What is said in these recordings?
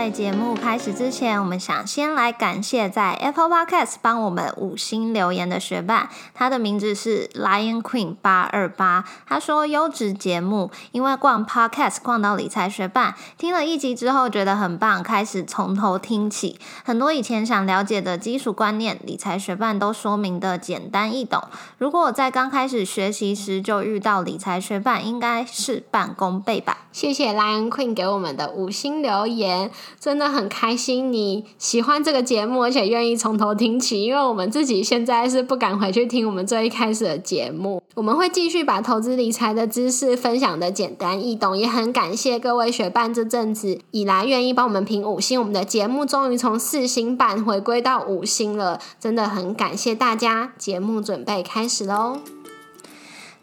在节目开始之前，我们想先来感谢在 Apple Podcast 帮我们五星留言的学伴，他的名字是 Lion Queen 八二八。他说优质节目，因为逛 Podcast 逛到理财学伴，听了一集之后觉得很棒，开始从头听起，很多以前想了解的基础观念，理财学伴都说明的简单易懂。如果我在刚开始学习时就遇到理财学伴，应该事半功倍吧。谢谢 Lion Queen 给我们的五星留言。真的很开心你喜欢这个节目，而且愿意从头听起。因为我们自己现在是不敢回去听我们最一开始的节目。我们会继续把投资理财的知识分享的简单易懂，也很感谢各位学伴这阵子以来愿意帮我们评五星。我们的节目终于从四星半回归到五星了，真的很感谢大家。节目准备开始喽！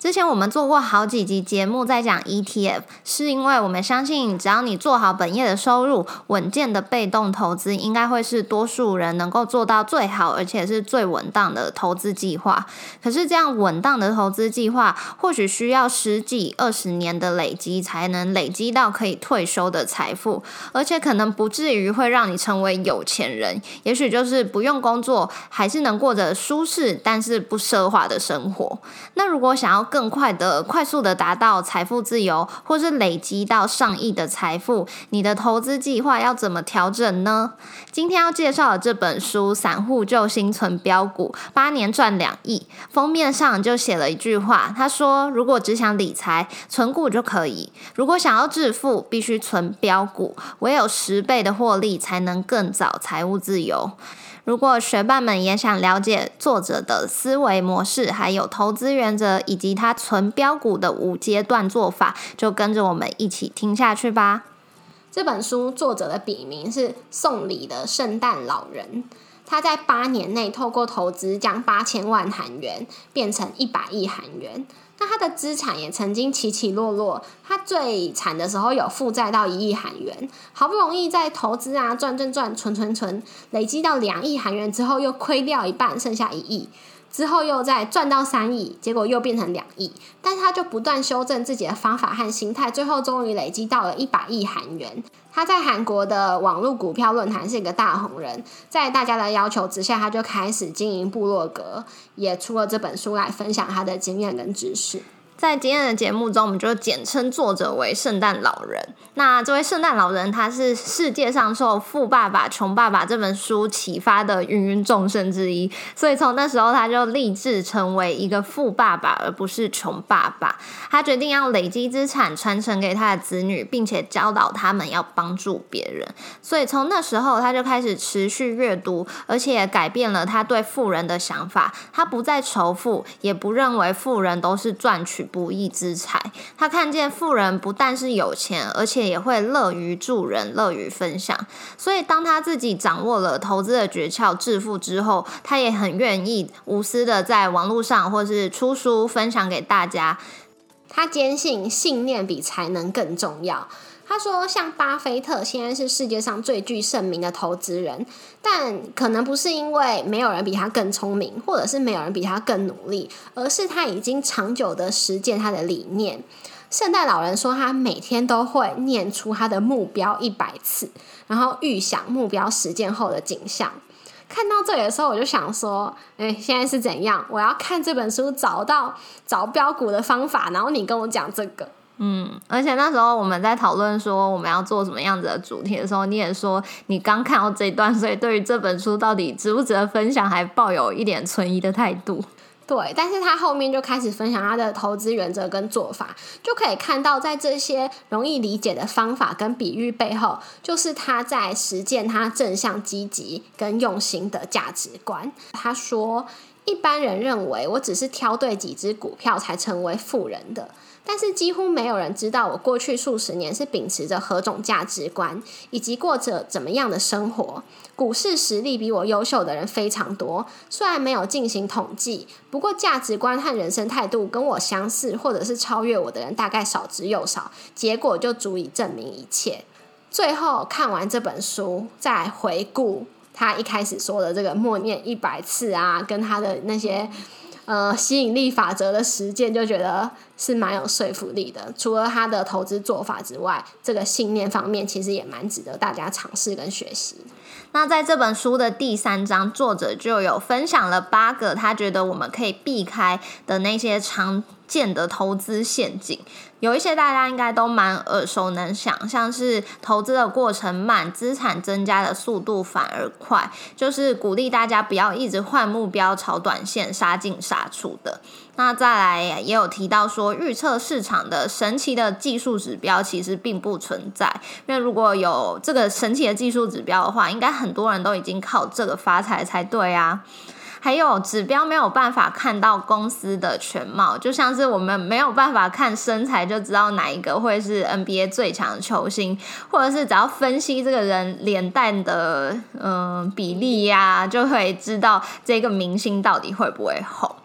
之前我们做过好几集节目在讲 ETF，是因为我们相信，只要你做好本业的收入，稳健的被动投资应该会是多数人能够做到最好，而且是最稳当的投资计划。可是这样稳当的投资计划，或许需要十几、二十年的累积，才能累积到可以退休的财富，而且可能不至于会让你成为有钱人，也许就是不用工作，还是能过着舒适但是不奢华的生活。那如果想要更更快的、快速的达到财富自由，或是累积到上亿的财富，你的投资计划要怎么调整呢？今天要介绍的这本书《散户救星存标股，八年赚两亿》，封面上就写了一句话，他说：“如果只想理财，存股就可以；如果想要致富，必须存标股，唯有十倍的获利，才能更早财务自由。”如果学伴们也想了解作者的思维模式，还有投资原则，以及他存标股的五阶段做法，就跟着我们一起听下去吧。这本书作者的笔名是送礼的圣诞老人，他在八年内透过投资将八千万韩元变成一百亿韩元。那他的资产也曾经起起落落，他最惨的时候有负债到一亿韩元，好不容易在投资啊赚赚赚存存存，累积到两亿韩元之后又亏掉一半，剩下一亿。之后又再赚到三亿，结果又变成两亿，但是他就不断修正自己的方法和心态，最后终于累积到了一百亿韩元。他在韩国的网络股票论坛是一个大红人，在大家的要求之下，他就开始经营部落格，也出了这本书来分享他的经验跟知识。在今天的节目中，我们就简称作者为圣诞老人。那这位圣诞老人，他是世界上受《富爸爸穷爸爸》这本书启发的芸芸众生之一，所以从那时候他就立志成为一个富爸爸，而不是穷爸爸。他决定要累积资产，传承给他的子女，并且教导他们要帮助别人。所以从那时候，他就开始持续阅读，而且改变了他对富人的想法。他不再仇富，也不认为富人都是赚取。不义之财，他看见富人不但是有钱，而且也会乐于助人、乐于分享。所以，当他自己掌握了投资的诀窍、致富之后，他也很愿意无私的在网络上或是出书分享给大家。他坚信信念比才能更重要。他说：“像巴菲特现在是世界上最具盛名的投资人，但可能不是因为没有人比他更聪明，或者是没有人比他更努力，而是他已经长久的实践他的理念。”圣诞老人说：“他每天都会念出他的目标一百次，然后预想目标实践后的景象。”看到这里的时候，我就想说：“哎，现在是怎样？我要看这本书，找到找标股的方法，然后你跟我讲这个。”嗯，而且那时候我们在讨论说我们要做什么样子的主题的时候，你也说你刚看到这一段，所以对于这本书到底值不值得分享，还抱有一点存疑的态度。对，但是他后面就开始分享他的投资原则跟做法，就可以看到在这些容易理解的方法跟比喻背后，就是他在实践他正向、积极跟用心的价值观。他说，一般人认为我只是挑对几只股票才成为富人的。但是几乎没有人知道我过去数十年是秉持着何种价值观，以及过着怎么样的生活。股市实力比我优秀的人非常多，虽然没有进行统计，不过价值观和人生态度跟我相似或者是超越我的人大概少之又少。结果就足以证明一切。最后看完这本书，再回顾他一开始说的这个默念一百次啊，跟他的那些呃吸引力法则的实践，就觉得是蛮有说服力的。除了他的投资做法之外，这个信念方面其实也蛮值得大家尝试跟学习。那在这本书的第三章，作者就有分享了八个他觉得我们可以避开的那些常见的投资陷阱。有一些大家应该都蛮耳熟能详，像是投资的过程慢，资产增加的速度反而快，就是鼓励大家不要一直换目标、炒短线、杀进杀出的。那再来也有提到说，预测市场的神奇的技术指标其实并不存在，因为如果有这个神奇的技术指标的话，应该很多人都已经靠这个发财才对啊。还有指标没有办法看到公司的全貌，就像是我们没有办法看身材就知道哪一个会是 NBA 最强球星，或者是只要分析这个人脸蛋的嗯比例呀，就会知道这个明星到底会不会红。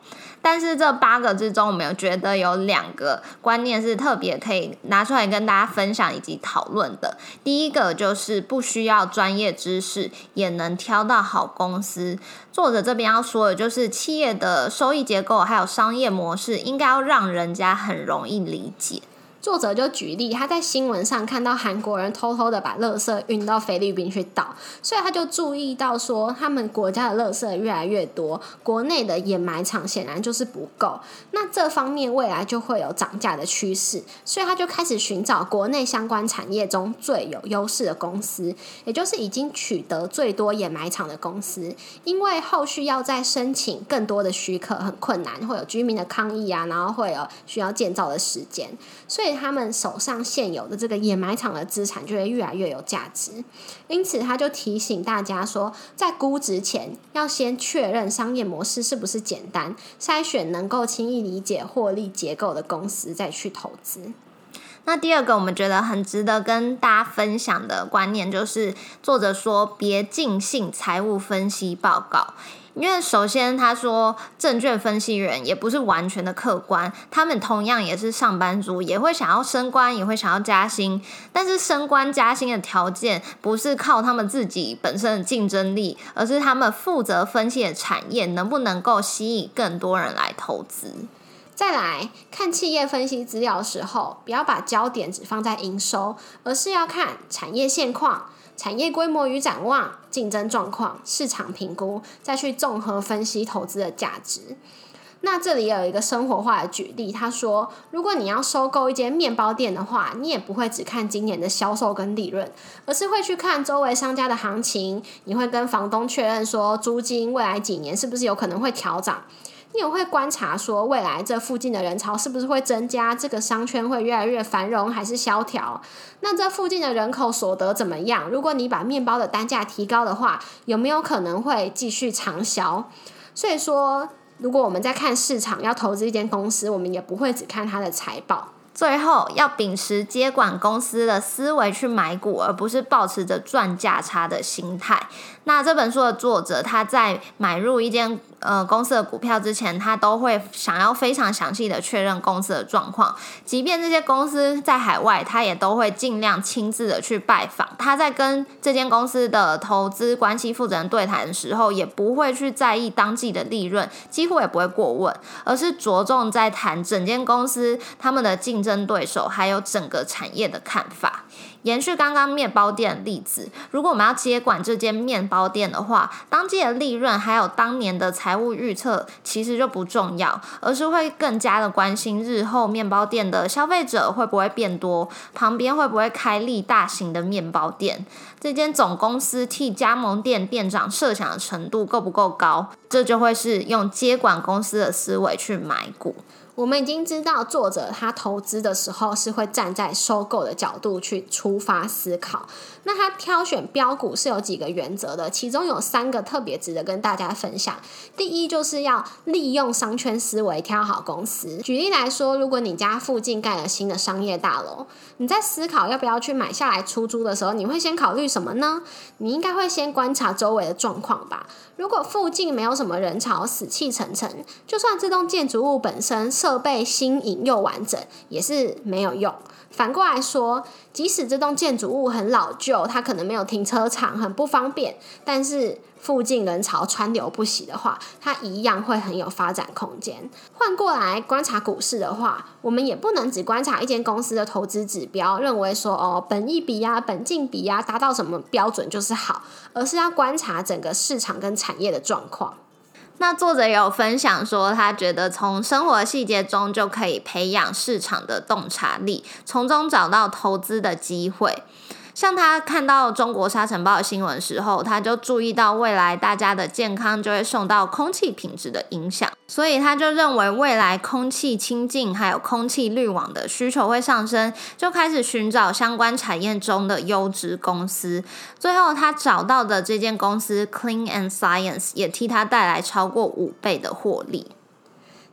但是这八个之中，我们有觉得有两个观念是特别可以拿出来跟大家分享以及讨论的。第一个就是不需要专业知识也能挑到好公司。作者这边要说的就是企业的收益结构还有商业模式，应该要让人家很容易理解。作者就举例，他在新闻上看到韩国人偷偷的把垃圾运到菲律宾去倒，所以他就注意到说，他们国家的垃圾越来越多，国内的掩埋场显然就是不够。那这方面未来就会有涨价的趋势，所以他就开始寻找国内相关产业中最有优势的公司，也就是已经取得最多掩埋场的公司。因为后续要再申请更多的许可很困难，会有居民的抗议啊，然后会有需要建造的时间，所以他们手上现有的这个掩埋场的资产就会越来越有价值，因此他就提醒大家说，在估值前要先确认商业模式是不是简单，筛选能够轻易理解获利结构的公司再去投资。那第二个我们觉得很值得跟大家分享的观念，就是作者说别尽信财务分析报告。因为首先，他说证券分析员也不是完全的客观，他们同样也是上班族，也会想要升官，也会想要加薪。但是升官加薪的条件不是靠他们自己本身的竞争力，而是他们负责分析的产业能不能够吸引更多人来投资。再来看企业分析资料的时候，不要把焦点只放在营收，而是要看产业现况。产业规模与展望、竞争状况、市场评估，再去综合分析投资的价值。那这里有一个生活化的举例，他说，如果你要收购一间面包店的话，你也不会只看今年的销售跟利润，而是会去看周围商家的行情。你会跟房东确认说，租金未来几年是不是有可能会调涨。你也会观察说，未来这附近的人潮是不是会增加？这个商圈会越来越繁荣还是萧条？那这附近的人口所得怎么样？如果你把面包的单价提高的话，有没有可能会继续长销？所以说，如果我们在看市场要投资一间公司，我们也不会只看它的财报。最后要秉持接管公司的思维去买股，而不是保持着赚价差的心态。那这本书的作者他在买入一间呃公司的股票之前，他都会想要非常详细的确认公司的状况。即便这些公司在海外，他也都会尽量亲自的去拜访。他在跟这间公司的投资关系负责人对谈的时候，也不会去在意当季的利润，几乎也不会过问，而是着重在谈整间公司他们的竞争对手，还有整个产业的看法。延续刚刚面包店的例子，如果我们要接管这间面包店的话，当季的利润还有当年的财务预测其实就不重要，而是会更加的关心日后面包店的消费者会不会变多，旁边会不会开立大型的面包店，这间总公司替加盟店店长设想的程度够不够高，这就会是用接管公司的思维去买股。我们已经知道，作者他投资的时候是会站在收购的角度去出发思考。那他挑选标股是有几个原则的，其中有三个特别值得跟大家分享。第一，就是要利用商圈思维挑好公司。举例来说，如果你家附近盖了新的商业大楼，你在思考要不要去买下来出租的时候，你会先考虑什么呢？你应该会先观察周围的状况吧。如果附近没有什么人潮，死气沉沉，就算这栋建筑物本身。设备新颖又完整，也是没有用。反过来说，即使这栋建筑物很老旧，它可能没有停车场，很不方便，但是附近人潮川流不息的话，它一样会很有发展空间。换过来观察股市的话，我们也不能只观察一间公司的投资指标，认为说哦，本益比呀、本净比呀达到什么标准就是好，而是要观察整个市场跟产业的状况。那作者有分享说，他觉得从生活细节中就可以培养市场的洞察力，从中找到投资的机会。像他看到中国沙尘暴新闻时候，他就注意到未来大家的健康就会受到空气品质的影响，所以他就认为未来空气清净还有空气滤网的需求会上升，就开始寻找相关产业中的优质公司。最后他找到的这间公司 Clean and Science 也替他带来超过五倍的获利。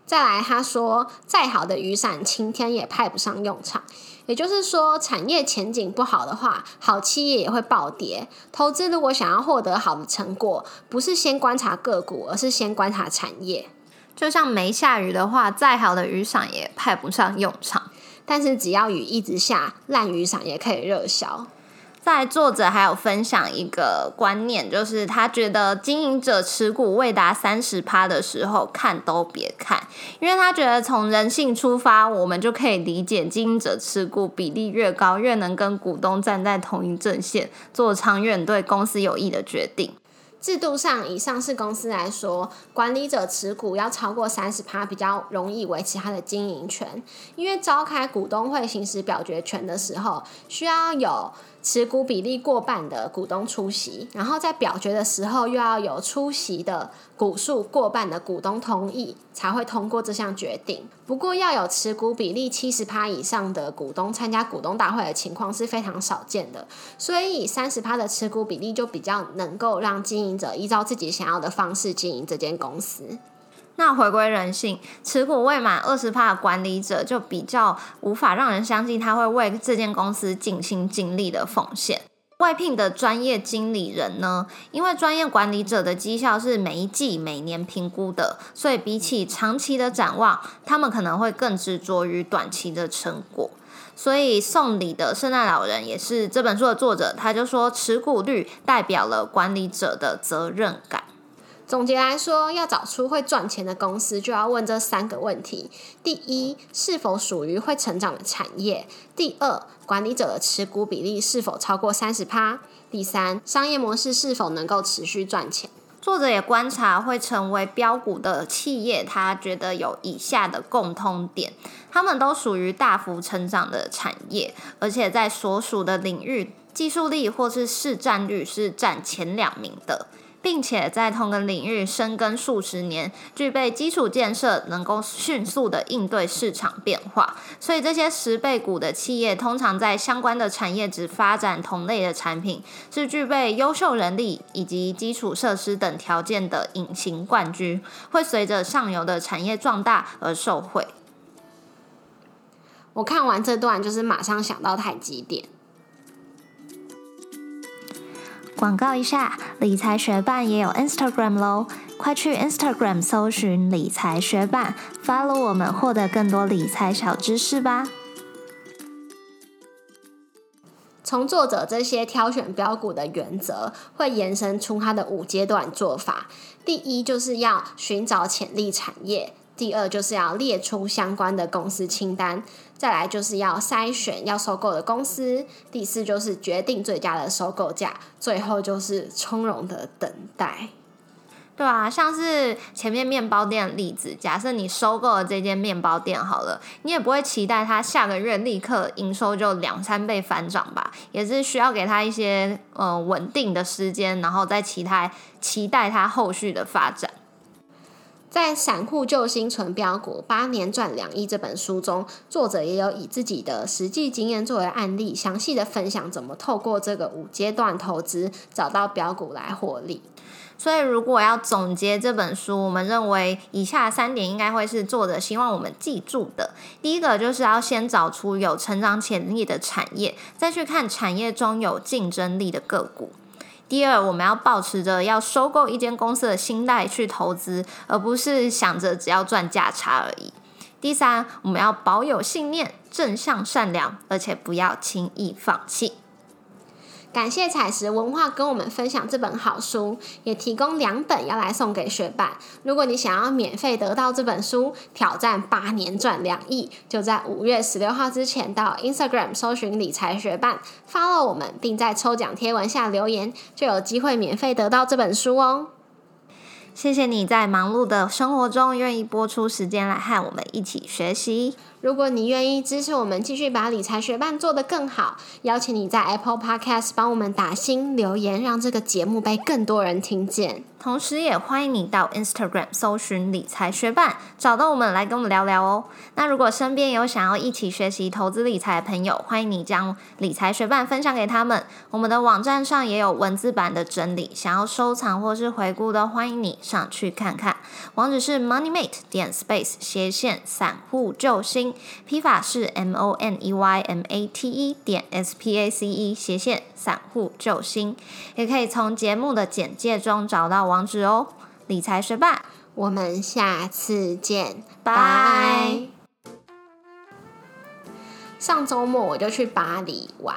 再来，他说，再好的雨伞，晴天也派不上用场。也就是说，产业前景不好的话，好企业也会暴跌。投资如果想要获得好的成果，不是先观察个股，而是先观察产业。就像没下雨的话，再好的雨伞也派不上用场。但是只要雨一直下，烂雨伞也可以热销。在作者还有分享一个观念，就是他觉得经营者持股未达三十趴的时候，看都别看，因为他觉得从人性出发，我们就可以理解经营者持股比例越高，越能跟股东站在同一阵线，做长远对公司有益的决定。制度上，以上市公司来说，管理者持股要超过三十趴，比较容易维持他的经营权。因为召开股东会行使表决权的时候，需要有。持股比例过半的股东出席，然后在表决的时候又要有出席的股数过半的股东同意，才会通过这项决定。不过要有持股比例七十趴以上的股东参加股东大会的情况是非常少见的，所以三十趴的持股比例就比较能够让经营者依照自己想要的方式经营这间公司。那回归人性，持股未满二十趴的管理者就比较无法让人相信他会为这间公司尽心尽力的奉献。外聘的专业经理人呢，因为专业管理者的绩效是每一季、每年评估的，所以比起长期的展望，他们可能会更执着于短期的成果。所以送礼的圣诞老人也是这本书的作者，他就说持股率代表了管理者的责任感。总结来说，要找出会赚钱的公司，就要问这三个问题：第一，是否属于会成长的产业；第二，管理者的持股比例是否超过三十趴；第三，商业模式是否能够持续赚钱。作者也观察会成为标股的企业，他觉得有以下的共通点：他们都属于大幅成长的产业，而且在所属的领域，技术力或是市占率是占前两名的。并且在同个领域深耕数十年，具备基础建设，能够迅速的应对市场变化。所以这些十倍股的企业，通常在相关的产业只发展同类的产品，是具备优秀人力以及基础设施等条件的隐形冠军，会随着上游的产业壮大而受惠。我看完这段，就是马上想到太极点。广告一下，理财学伴也有 Instagram 喽，快去 Instagram 搜寻理财学伴，follow 我们，获得更多理财小知识吧。从作者这些挑选标股的原则，会延伸出他的五阶段做法。第一，就是要寻找潜力产业。第二就是要列出相关的公司清单，再来就是要筛选要收购的公司，第四就是决定最佳的收购价，最后就是从容的等待。对啊，像是前面面包店的例子，假设你收购了这间面包店好了，你也不会期待它下个月立刻营收就两三倍翻涨吧，也是需要给它一些呃稳定的时间，然后再期待期待它后续的发展。在《散户救星存标股八年赚两亿》这本书中，作者也有以自己的实际经验作为案例，详细的分享怎么透过这个五阶段投资找到标股来获利。所以，如果要总结这本书，我们认为以下三点应该会是作者希望我们记住的。第一个就是要先找出有成长潜力的产业，再去看产业中有竞争力的个股。第二，我们要保持着要收购一间公司的心态去投资，而不是想着只要赚价差而已。第三，我们要保有信念，正向善良，而且不要轻易放弃。感谢彩石文化跟我们分享这本好书，也提供两本要来送给学伴。如果你想要免费得到这本书，挑战八年赚两亿，就在五月十六号之前到 Instagram 搜寻理财学伴，follow 我们，并在抽奖贴文下留言，就有机会免费得到这本书哦。谢谢你在忙碌的生活中愿意播出时间来和我们一起学习。如果你愿意支持我们继续把理财学伴做得更好，邀请你在 Apple Podcast 帮我们打新留言，让这个节目被更多人听见。同时，也欢迎你到 Instagram 搜寻理财学伴，找到我们来跟我们聊聊哦。那如果身边有想要一起学习投资理财的朋友，欢迎你将理财学伴分享给他们。我们的网站上也有文字版的整理，想要收藏或是回顾的，欢迎你上去看看。网址是 moneymate 点 space 斜线散户救星，批法是 m o n e y m a t e 点 s p a c e 斜线散户救星，也可以从节目的简介中找到网址哦。理财学霸，我们下次见，拜。上周末我就去巴黎玩，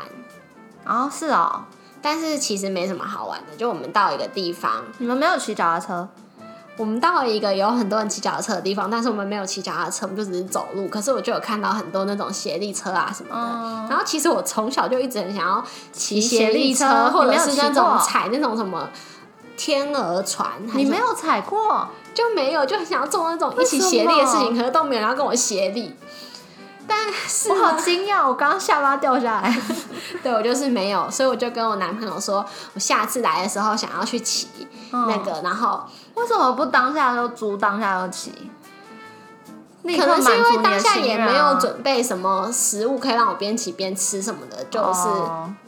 哦，是哦，但是其实没什么好玩的，就我们到一个地方，你们没有骑脚踏车？我们到了一个有很多人骑脚踏车的地方，但是我们没有骑脚踏车，我们就只是走路。可是我就有看到很多那种斜力车啊什么的。然后其实我从小就一直很想要骑斜力车，或者是那种踩那种什么天鹅船。你没有踩过，就没有，就很想要做那种一起斜力的事情，可是都没有人要跟我斜力。但是我好惊讶，我刚刚下巴掉下来。对我就是没有，所以我就跟我男朋友说，我下次来的时候想要去骑那个，然后为什么不当下就租，当下就骑？可能是因为当下也没有准备什么食物可以让我边骑边吃什么的，就是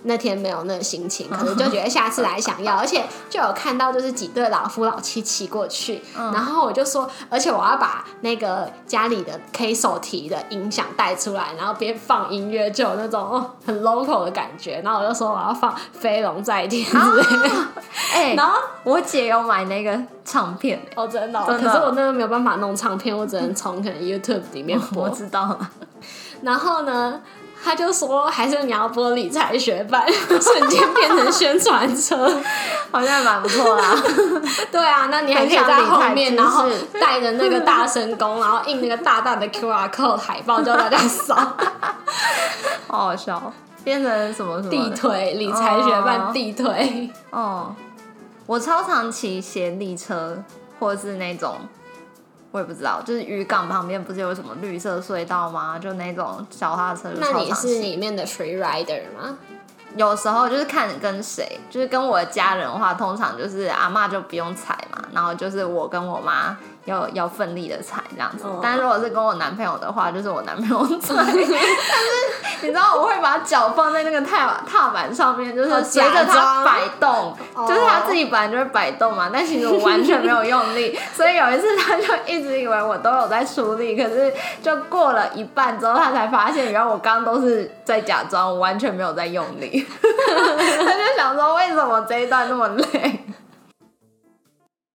那天没有那个心情，可能就觉得下次来想要，而且就有看到就是几对老夫老妻骑过去，然后我就说，而且我要把那个家里的 K 手提的音响带出来，然后边放音乐，就有那种很 local 的感觉，然后我就说我要放飞龙在天之类的，哎，然后我姐有买那个唱片，哦，真的，可是我那个没有办法弄唱片，我只能从可能。YouTube 里面播，我知道了。然后呢，他就说还是你要播理财学班，瞬间变成宣传车，好像蛮不错啦。对啊，那你还可以在后面，然后带着那个大神功，然后印那个大大的 QR code 海报，叫大家扫。好好笑，变成什么什么地推理财学班地推。哦，我超常骑斜立车，或者是那种。我也不知道，就是渔港旁边不是有什么绿色隧道吗？就那种脚踏车。那你是里面的 free rider 吗？有时候就是看跟谁，就是跟我的家人的话，通常就是阿妈就不用踩嘛，然后就是我跟我妈。要要奋力的踩这样子，但如果是跟我男朋友的话，就是我男朋友踩。但是你知道，我会把脚放在那个踏踏板上面，就是随着它摆动，就是他自己本来就会摆动嘛。但其实我完全没有用力，所以有一次他就一直以为我都有在出力，可是就过了一半之后，他才发现原来我刚刚都是在假装，我完全没有在用力。他就想说，为什么这一段那么累？